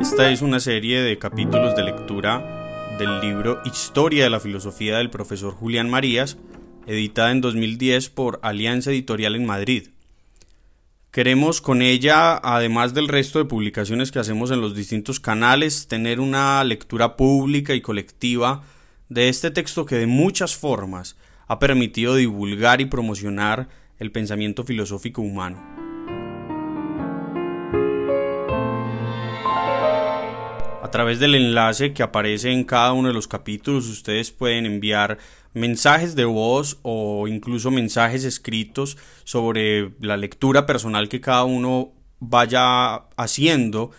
Esta es una serie de capítulos de lectura del libro Historia de la Filosofía del profesor Julián Marías, editada en 2010 por Alianza Editorial en Madrid. Queremos con ella, además del resto de publicaciones que hacemos en los distintos canales, tener una lectura pública y colectiva de este texto que de muchas formas ha permitido divulgar y promocionar el pensamiento filosófico humano. Través del enlace que aparece en cada uno de los capítulos ustedes pueden enviar mensajes de voz o incluso mensajes escritos sobre la lectura personal que cada uno vaya haciendo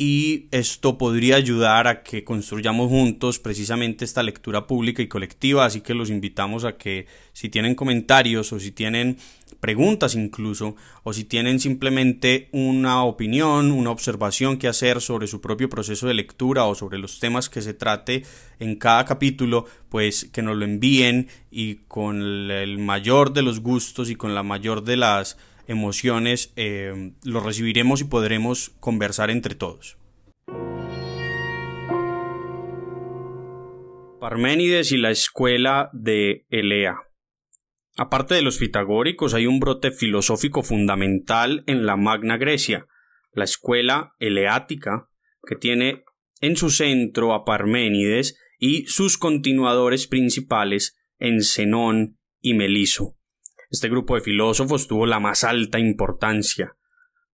y esto podría ayudar a que construyamos juntos precisamente esta lectura pública y colectiva, así que los invitamos a que si tienen comentarios o si tienen preguntas incluso, o si tienen simplemente una opinión, una observación que hacer sobre su propio proceso de lectura o sobre los temas que se trate en cada capítulo, pues que nos lo envíen y con el mayor de los gustos y con la mayor de las emociones, eh, lo recibiremos y podremos conversar entre todos. Parménides y la escuela de Elea. Aparte de los pitagóricos, hay un brote filosófico fundamental en la Magna Grecia, la escuela eleática, que tiene en su centro a Parménides y sus continuadores principales en Zenón y Meliso. Este grupo de filósofos tuvo la más alta importancia.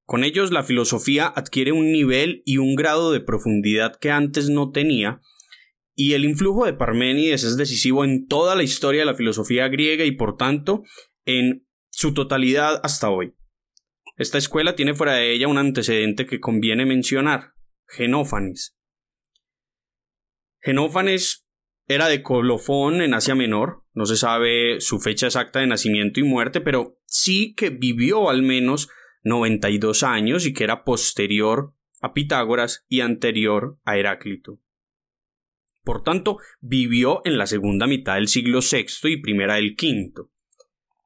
Con ellos la filosofía adquiere un nivel y un grado de profundidad que antes no tenía, y el influjo de Parménides es decisivo en toda la historia de la filosofía griega y por tanto en su totalidad hasta hoy. Esta escuela tiene fuera de ella un antecedente que conviene mencionar, Genófanes. Genófanes era de Colofón en Asia Menor, no se sabe su fecha exacta de nacimiento y muerte, pero sí que vivió al menos 92 años y que era posterior a Pitágoras y anterior a Heráclito. Por tanto, vivió en la segunda mitad del siglo VI y primera del V.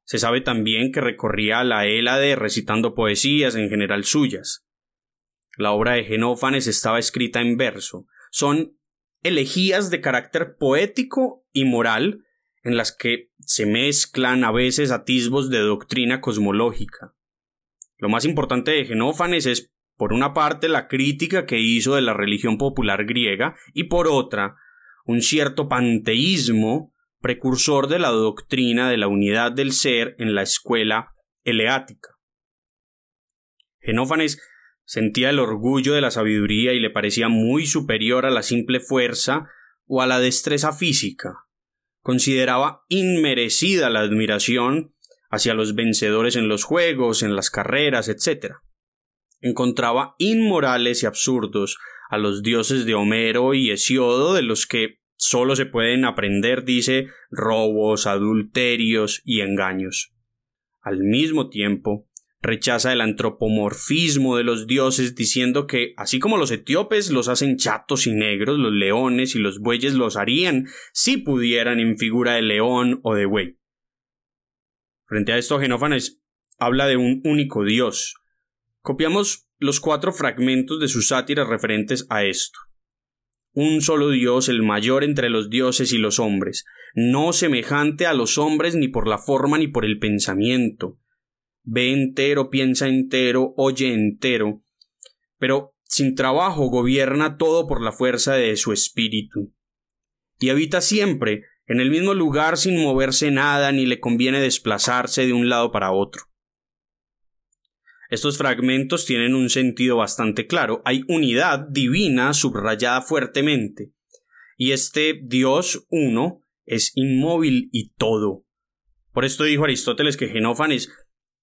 Se sabe también que recorría la Hélade recitando poesías en general suyas. La obra de Genófanes estaba escrita en verso. Son elegías de carácter poético y moral en las que se mezclan a veces atisbos de doctrina cosmológica. Lo más importante de Genófanes es, por una parte, la crítica que hizo de la religión popular griega y por otra, un cierto panteísmo precursor de la doctrina de la unidad del ser en la escuela eleática. Genófanes Sentía el orgullo de la sabiduría y le parecía muy superior a la simple fuerza o a la destreza física. Consideraba inmerecida la admiración hacia los vencedores en los juegos, en las carreras, etc. Encontraba inmorales y absurdos a los dioses de Homero y Hesiodo, de los que sólo se pueden aprender, dice, robos, adulterios y engaños. Al mismo tiempo, rechaza el antropomorfismo de los dioses diciendo que, así como los etíopes los hacen chatos y negros, los leones y los bueyes los harían si pudieran en figura de león o de buey. Frente a esto, Genófanes habla de un único dios. Copiamos los cuatro fragmentos de sus sátiras referentes a esto. Un solo Dios, el mayor entre los dioses y los hombres, no semejante a los hombres ni por la forma ni por el pensamiento, ve entero, piensa entero, oye entero, pero sin trabajo gobierna todo por la fuerza de su espíritu. Y habita siempre en el mismo lugar sin moverse nada ni le conviene desplazarse de un lado para otro. Estos fragmentos tienen un sentido bastante claro. Hay unidad divina subrayada fuertemente. Y este Dios uno es inmóvil y todo. Por esto dijo Aristóteles que Genófanes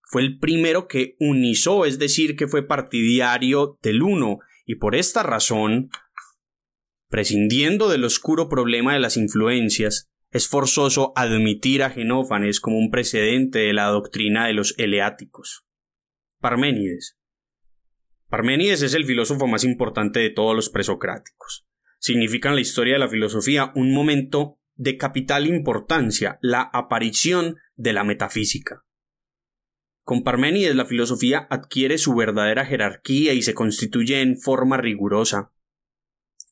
fue el primero que unizó, es decir, que fue partidario del uno, y por esta razón, prescindiendo del oscuro problema de las influencias, es forzoso admitir a Genófanes como un precedente de la doctrina de los eleáticos. Parménides. Parménides es el filósofo más importante de todos los presocráticos. significa en la historia de la filosofía un momento de capital importancia, la aparición de la metafísica. Con Parménides la filosofía adquiere su verdadera jerarquía y se constituye en forma rigurosa.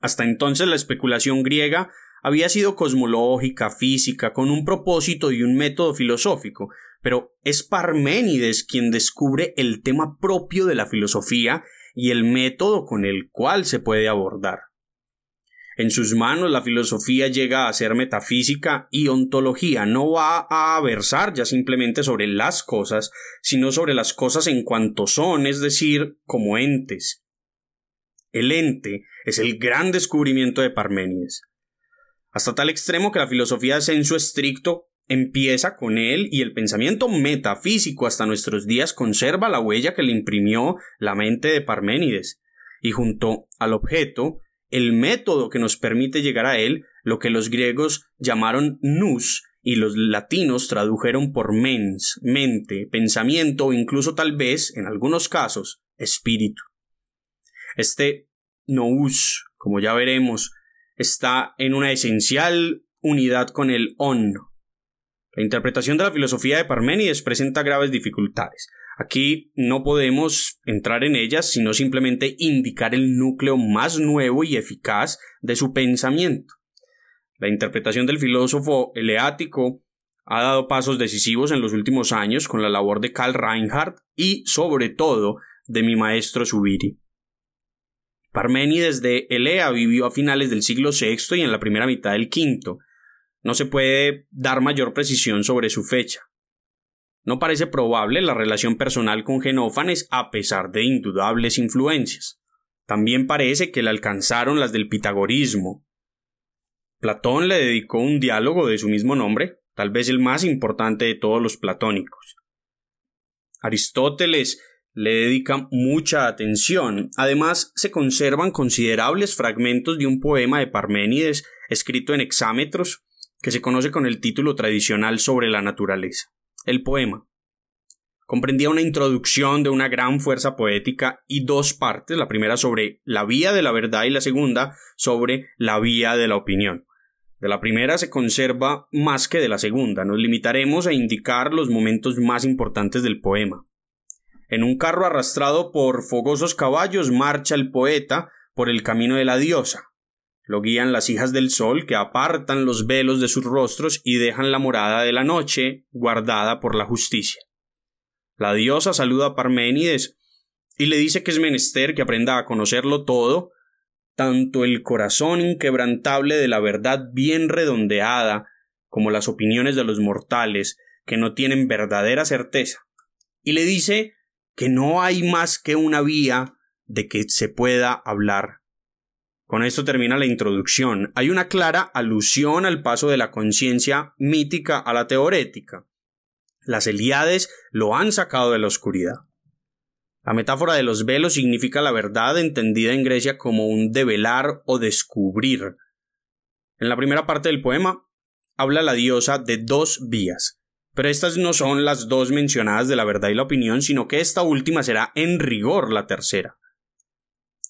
Hasta entonces la especulación griega había sido cosmológica, física, con un propósito y un método filosófico, pero es Parménides quien descubre el tema propio de la filosofía y el método con el cual se puede abordar. En sus manos la filosofía llega a ser metafísica y ontología, no va a versar ya simplemente sobre las cosas, sino sobre las cosas en cuanto son, es decir, como entes. El ente es el gran descubrimiento de Parménides. Hasta tal extremo que la filosofía de su estricto empieza con él y el pensamiento metafísico hasta nuestros días conserva la huella que le imprimió la mente de Parménides, y junto al objeto el método que nos permite llegar a él, lo que los griegos llamaron nous y los latinos tradujeron por mens, mente, pensamiento o incluso tal vez, en algunos casos, espíritu. Este nous, como ya veremos, está en una esencial unidad con el on. La interpretación de la filosofía de Parménides presenta graves dificultades. Aquí no podemos entrar en ellas, sino simplemente indicar el núcleo más nuevo y eficaz de su pensamiento. La interpretación del filósofo eleático ha dado pasos decisivos en los últimos años con la labor de Karl Reinhardt y, sobre todo, de mi maestro Subiri. Parménides de Elea vivió a finales del siglo VI y en la primera mitad del V. No se puede dar mayor precisión sobre su fecha. No parece probable la relación personal con Genófanes a pesar de indudables influencias. También parece que le alcanzaron las del pitagorismo. Platón le dedicó un diálogo de su mismo nombre, tal vez el más importante de todos los platónicos. Aristóteles le dedica mucha atención. Además, se conservan considerables fragmentos de un poema de Parménides escrito en hexámetros que se conoce con el título tradicional sobre la naturaleza. El poema comprendía una introducción de una gran fuerza poética y dos partes, la primera sobre la vía de la verdad y la segunda sobre la vía de la opinión. De la primera se conserva más que de la segunda, nos limitaremos a indicar los momentos más importantes del poema. En un carro arrastrado por fogosos caballos marcha el poeta por el camino de la diosa, lo guían las hijas del sol que apartan los velos de sus rostros y dejan la morada de la noche guardada por la justicia. La diosa saluda a Parménides y le dice que es menester que aprenda a conocerlo todo, tanto el corazón inquebrantable de la verdad bien redondeada como las opiniones de los mortales que no tienen verdadera certeza. Y le dice que no hay más que una vía de que se pueda hablar con esto termina la introducción. Hay una clara alusión al paso de la conciencia mítica a la teorética. Las Eliades lo han sacado de la oscuridad. La metáfora de los velos significa la verdad entendida en Grecia como un develar o descubrir. En la primera parte del poema habla la diosa de dos vías, pero estas no son las dos mencionadas de la verdad y la opinión, sino que esta última será en rigor la tercera.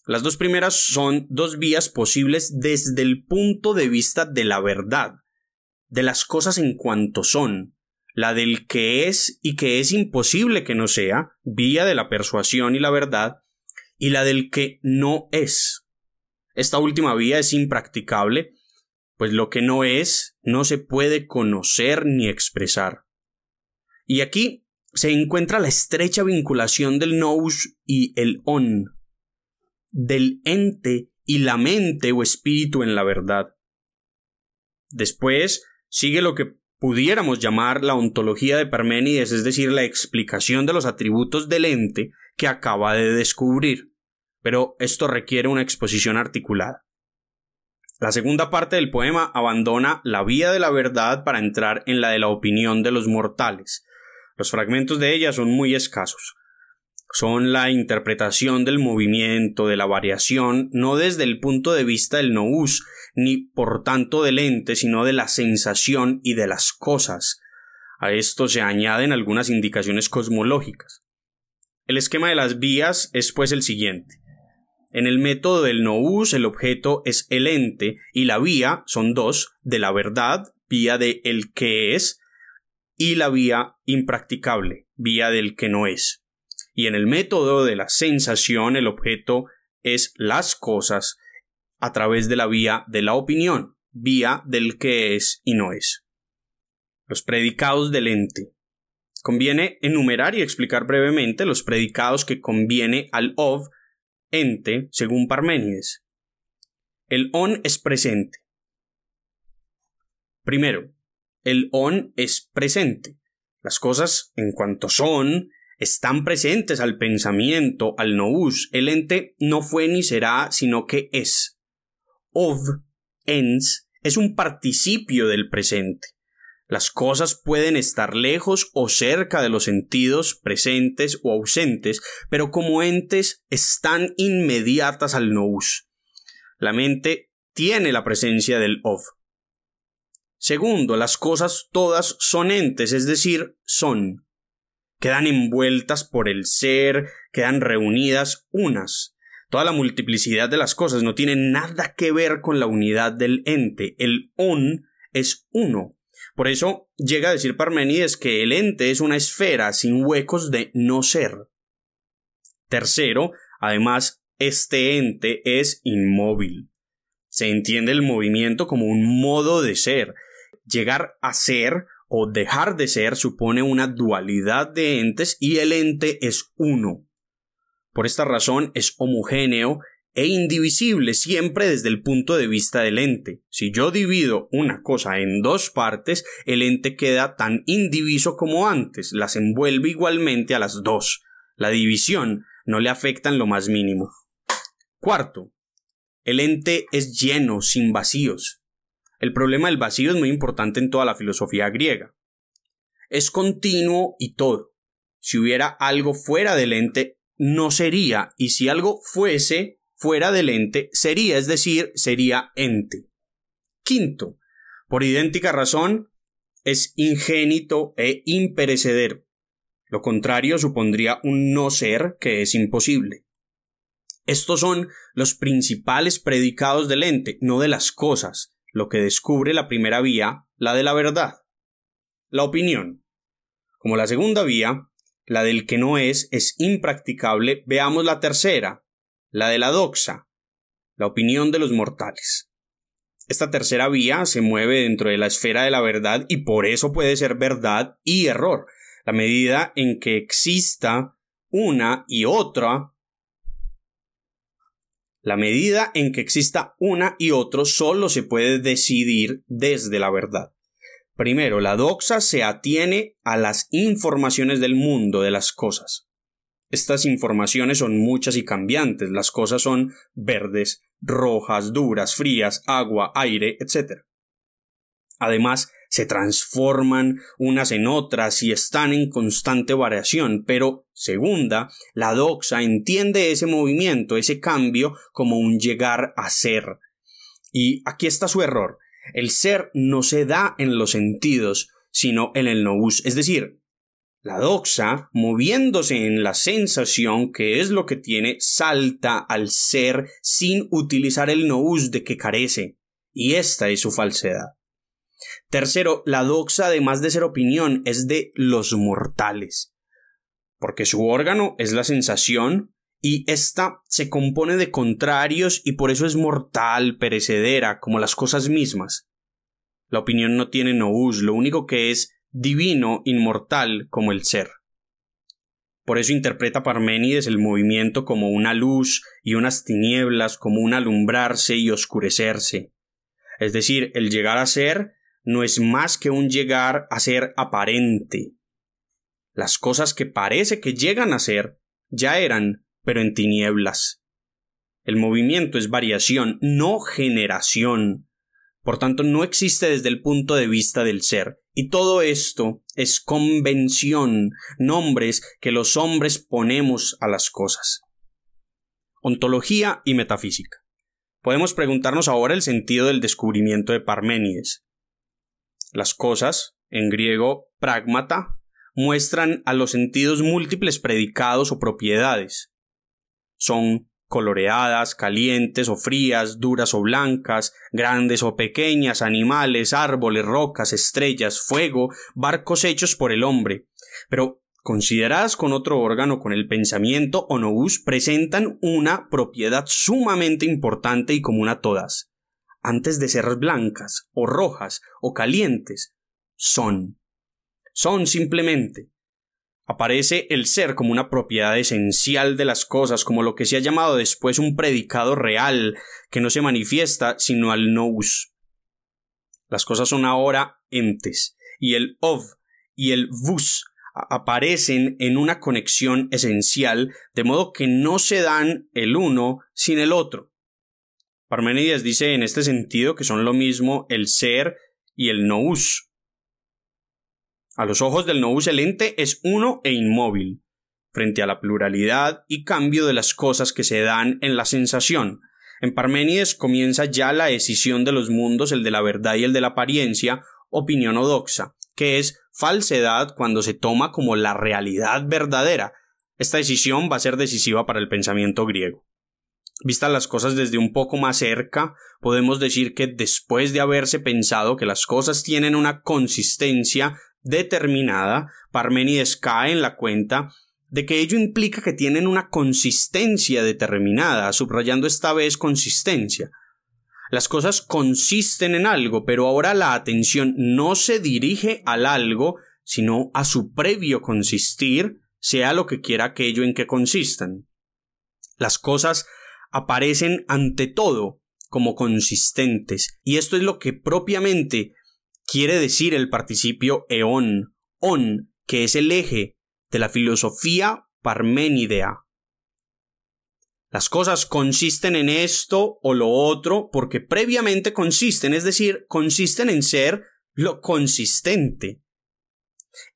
Las dos primeras son dos vías posibles desde el punto de vista de la verdad, de las cosas en cuanto son, la del que es y que es imposible que no sea, vía de la persuasión y la verdad, y la del que no es. Esta última vía es impracticable, pues lo que no es no se puede conocer ni expresar. Y aquí se encuentra la estrecha vinculación del nous y el on, del ente y la mente o espíritu en la verdad. Después sigue lo que pudiéramos llamar la ontología de Parménides, es decir, la explicación de los atributos del ente que acaba de descubrir. Pero esto requiere una exposición articulada. La segunda parte del poema abandona la vía de la verdad para entrar en la de la opinión de los mortales. Los fragmentos de ella son muy escasos son la interpretación del movimiento, de la variación, no desde el punto de vista del nous, ni por tanto del ente, sino de la sensación y de las cosas. A esto se añaden algunas indicaciones cosmológicas. El esquema de las vías es pues el siguiente. En el método del nous el objeto es el ente y la vía son dos, de la verdad, vía de el que es, y la vía impracticable, vía del que no es. Y en el método de la sensación el objeto es las cosas a través de la vía de la opinión, vía del que es y no es. Los predicados del ente. Conviene enumerar y explicar brevemente los predicados que conviene al of ente según Parménides. El on es presente. Primero, el on es presente. Las cosas, en cuanto son, están presentes al pensamiento, al nous. El ente no fue ni será, sino que es. Of, ens, es un participio del presente. Las cosas pueden estar lejos o cerca de los sentidos presentes o ausentes, pero como entes están inmediatas al nous. La mente tiene la presencia del of. Segundo, las cosas todas son entes, es decir, son. Quedan envueltas por el ser, quedan reunidas unas. Toda la multiplicidad de las cosas no tiene nada que ver con la unidad del ente. El on es uno, por eso llega a decir Parménides que el ente es una esfera sin huecos de no ser. Tercero, además, este ente es inmóvil. Se entiende el movimiento como un modo de ser. Llegar a ser o dejar de ser supone una dualidad de entes y el ente es uno. Por esta razón es homogéneo e indivisible siempre desde el punto de vista del ente. Si yo divido una cosa en dos partes, el ente queda tan indiviso como antes, las envuelve igualmente a las dos. La división no le afecta en lo más mínimo. Cuarto, el ente es lleno, sin vacíos. El problema del vacío es muy importante en toda la filosofía griega. Es continuo y todo. Si hubiera algo fuera del ente, no sería, y si algo fuese, fuera del ente sería, es decir, sería ente. Quinto, por idéntica razón, es ingénito e imperecedero. Lo contrario supondría un no ser que es imposible. Estos son los principales predicados del ente, no de las cosas, lo que descubre la primera vía, la de la verdad. La opinión. Como la segunda vía, la del que no es, es impracticable, veamos la tercera, la de la doxa, la opinión de los mortales. Esta tercera vía se mueve dentro de la esfera de la verdad y por eso puede ser verdad y error. La medida en que exista una y otra, la medida en que exista una y otro solo se puede decidir desde la verdad. Primero, la doxa se atiene a las informaciones del mundo de las cosas. Estas informaciones son muchas y cambiantes. Las cosas son verdes, rojas, duras, frías, agua, aire, etc. Además, se transforman unas en otras y están en constante variación, pero segunda, la doxa entiende ese movimiento, ese cambio, como un llegar a ser. Y aquí está su error. El ser no se da en los sentidos, sino en el nous, es decir, la doxa, moviéndose en la sensación, que es lo que tiene, salta al ser sin utilizar el nous de que carece, y esta es su falsedad. Tercero, la doxa, además de ser opinión, es de los mortales, porque su órgano es la sensación, y ésta se compone de contrarios y por eso es mortal, perecedera, como las cosas mismas. La opinión no tiene nous, lo único que es divino, inmortal como el ser. Por eso interpreta Parménides el movimiento como una luz y unas tinieblas como un alumbrarse y oscurecerse. Es decir, el llegar a ser no es más que un llegar a ser aparente. Las cosas que parece que llegan a ser ya eran, pero en tinieblas. El movimiento es variación, no generación. Por tanto, no existe desde el punto de vista del ser, y todo esto es convención, nombres que los hombres ponemos a las cosas. Ontología y metafísica. Podemos preguntarnos ahora el sentido del descubrimiento de Parménides. Las cosas, en griego pragmata, muestran a los sentidos múltiples predicados o propiedades. Son coloreadas, calientes o frías, duras o blancas, grandes o pequeñas, animales, árboles, rocas, estrellas, fuego, barcos hechos por el hombre. Pero consideradas con otro órgano, con el pensamiento o nous, presentan una propiedad sumamente importante y común a todas. Antes de ser blancas, o rojas, o calientes, son. Son simplemente aparece el ser como una propiedad esencial de las cosas, como lo que se ha llamado después un predicado real, que no se manifiesta sino al nous. Las cosas son ahora entes, y el of y el vus aparecen en una conexión esencial, de modo que no se dan el uno sin el otro. Parménides dice en este sentido que son lo mismo el ser y el nous. A los ojos del nous el ente es uno e inmóvil, frente a la pluralidad y cambio de las cosas que se dan en la sensación. En Parménides comienza ya la decisión de los mundos, el de la verdad y el de la apariencia, opinión odoxa, que es falsedad cuando se toma como la realidad verdadera. Esta decisión va a ser decisiva para el pensamiento griego. Vistas las cosas desde un poco más cerca, podemos decir que después de haberse pensado que las cosas tienen una consistencia determinada, Parménides cae en la cuenta de que ello implica que tienen una consistencia determinada, subrayando esta vez consistencia. Las cosas consisten en algo, pero ahora la atención no se dirige al algo, sino a su previo consistir, sea lo que quiera aquello en que consistan. Las cosas aparecen ante todo como consistentes, y esto es lo que propiamente quiere decir el participio eón, on, que es el eje de la filosofía parménidea. Las cosas consisten en esto o lo otro porque previamente consisten, es decir, consisten en ser lo consistente.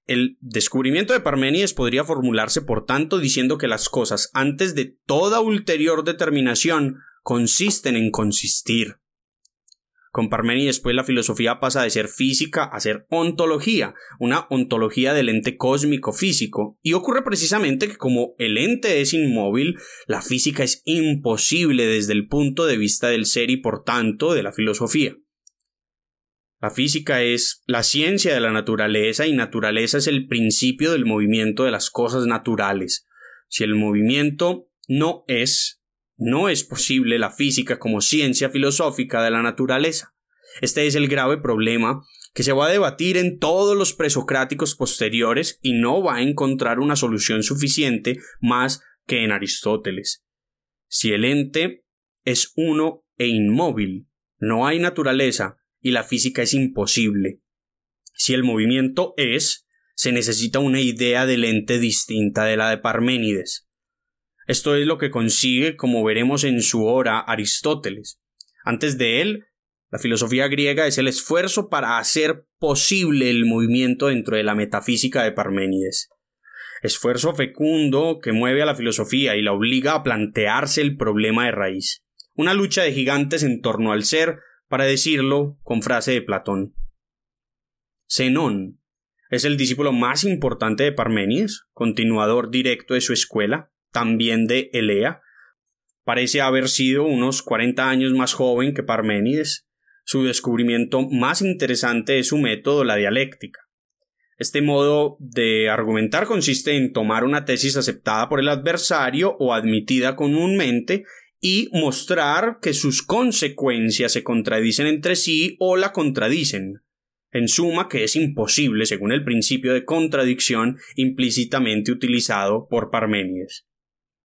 El descubrimiento de Parménides podría formularse, por tanto, diciendo que las cosas, antes de toda ulterior determinación, consisten en consistir. Con Parménides, pues, la filosofía pasa de ser física a ser ontología, una ontología del ente cósmico físico, y ocurre precisamente que como el ente es inmóvil, la física es imposible desde el punto de vista del ser y por tanto de la filosofía. La física es la ciencia de la naturaleza y naturaleza es el principio del movimiento de las cosas naturales. Si el movimiento no es, no es posible la física como ciencia filosófica de la naturaleza. Este es el grave problema que se va a debatir en todos los presocráticos posteriores y no va a encontrar una solución suficiente más que en Aristóteles. Si el ente es uno e inmóvil, no hay naturaleza y la física es imposible. Si el movimiento es, se necesita una idea del ente distinta de la de Parménides. Esto es lo que consigue, como veremos en su hora, Aristóteles. Antes de él, la filosofía griega es el esfuerzo para hacer posible el movimiento dentro de la metafísica de Parménides. Esfuerzo fecundo que mueve a la filosofía y la obliga a plantearse el problema de raíz. Una lucha de gigantes en torno al ser, para decirlo con frase de Platón. Zenón es el discípulo más importante de Parménides, continuador directo de su escuela también de Elea. Parece haber sido unos 40 años más joven que Parménides. Su descubrimiento más interesante es su método, la dialéctica. Este modo de argumentar consiste en tomar una tesis aceptada por el adversario o admitida comúnmente y mostrar que sus consecuencias se contradicen entre sí o la contradicen. En suma, que es imposible según el principio de contradicción implícitamente utilizado por Parménides.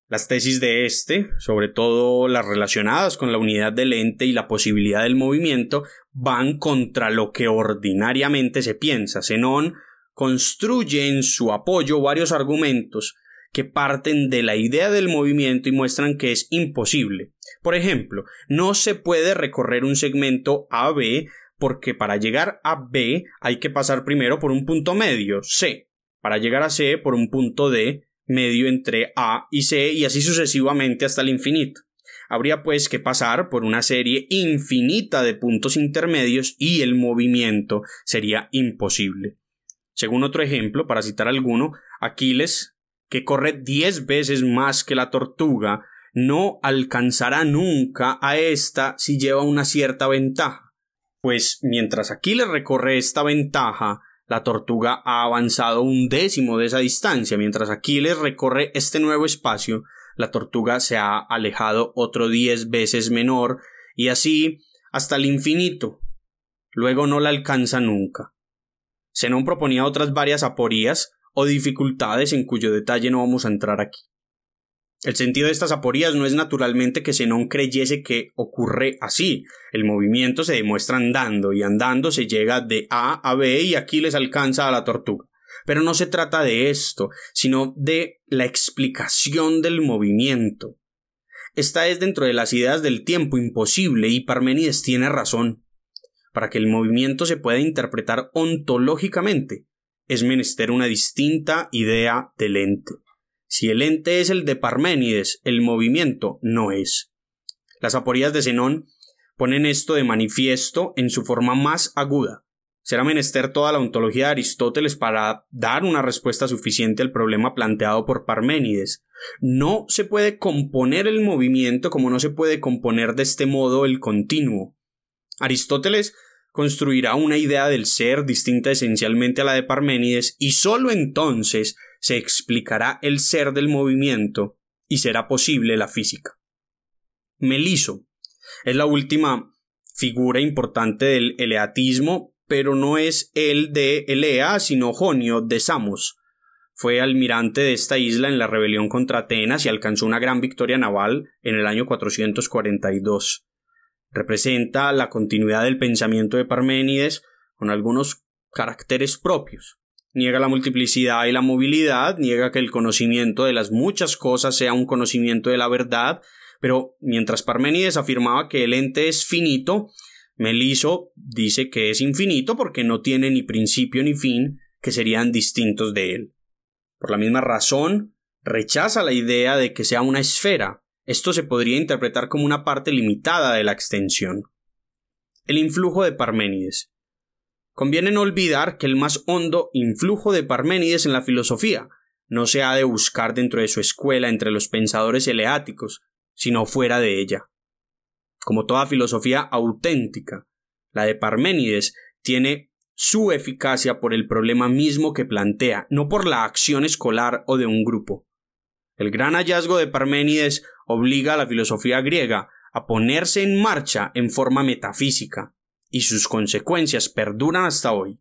Las tesis de este, sobre todo las relacionadas con la unidad del ente y la posibilidad del movimiento, van contra lo que ordinariamente se piensa. Zenón construye en su apoyo varios argumentos que parten de la idea del movimiento y muestran que es imposible. Por ejemplo, no se puede recorrer un segmento AB porque para llegar a B hay que pasar primero por un punto medio, C, para llegar a C por un punto D, medio entre A y C y así sucesivamente hasta el infinito. Habría pues que pasar por una serie infinita de puntos intermedios y el movimiento sería imposible. Según otro ejemplo, para citar alguno, Aquiles, que corre diez veces más que la tortuga, no alcanzará nunca a ésta si lleva una cierta ventaja, pues mientras Aquiles recorre esta ventaja, la tortuga ha avanzado un décimo de esa distancia, mientras Aquiles recorre este nuevo espacio, la tortuga se ha alejado otro diez veces menor, y así hasta el infinito. Luego no la alcanza nunca. Zenón proponía otras varias aporías o dificultades en cuyo detalle no vamos a entrar aquí. El sentido de estas aporías no es naturalmente que Zenón creyese que ocurre así. El movimiento se demuestra andando y andando se llega de A a B y aquí les alcanza a la tortuga. Pero no se trata de esto, sino de la explicación del movimiento. Esta es dentro de las ideas del tiempo imposible y Parménides tiene razón. Para que el movimiento se pueda interpretar ontológicamente, es menester una distinta idea del ente. Si el ente es el de Parménides, el movimiento no es. Las aporías de Zenón ponen esto de manifiesto en su forma más aguda. Será menester toda la ontología de Aristóteles para dar una respuesta suficiente al problema planteado por Parménides. No se puede componer el movimiento como no se puede componer de este modo el continuo. Aristóteles construirá una idea del ser distinta esencialmente a la de Parménides y sólo entonces se explicará el ser del movimiento y será posible la física. Meliso es la última figura importante del eleatismo, pero no es el de Elea, sino Jonio de Samos. Fue almirante de esta isla en la rebelión contra Atenas y alcanzó una gran victoria naval en el año 442. Representa la continuidad del pensamiento de Parménides con algunos caracteres propios. Niega la multiplicidad y la movilidad, niega que el conocimiento de las muchas cosas sea un conocimiento de la verdad, pero mientras Parménides afirmaba que el ente es finito, Meliso dice que es infinito porque no tiene ni principio ni fin que serían distintos de él. Por la misma razón, rechaza la idea de que sea una esfera. Esto se podría interpretar como una parte limitada de la extensión. El influjo de Parménides. Conviene no olvidar que el más hondo influjo de Parménides en la filosofía no se ha de buscar dentro de su escuela entre los pensadores eleáticos, sino fuera de ella. Como toda filosofía auténtica, la de Parménides tiene su eficacia por el problema mismo que plantea, no por la acción escolar o de un grupo. El gran hallazgo de Parménides obliga a la filosofía griega a ponerse en marcha en forma metafísica, y sus consecuencias perduran hasta hoy.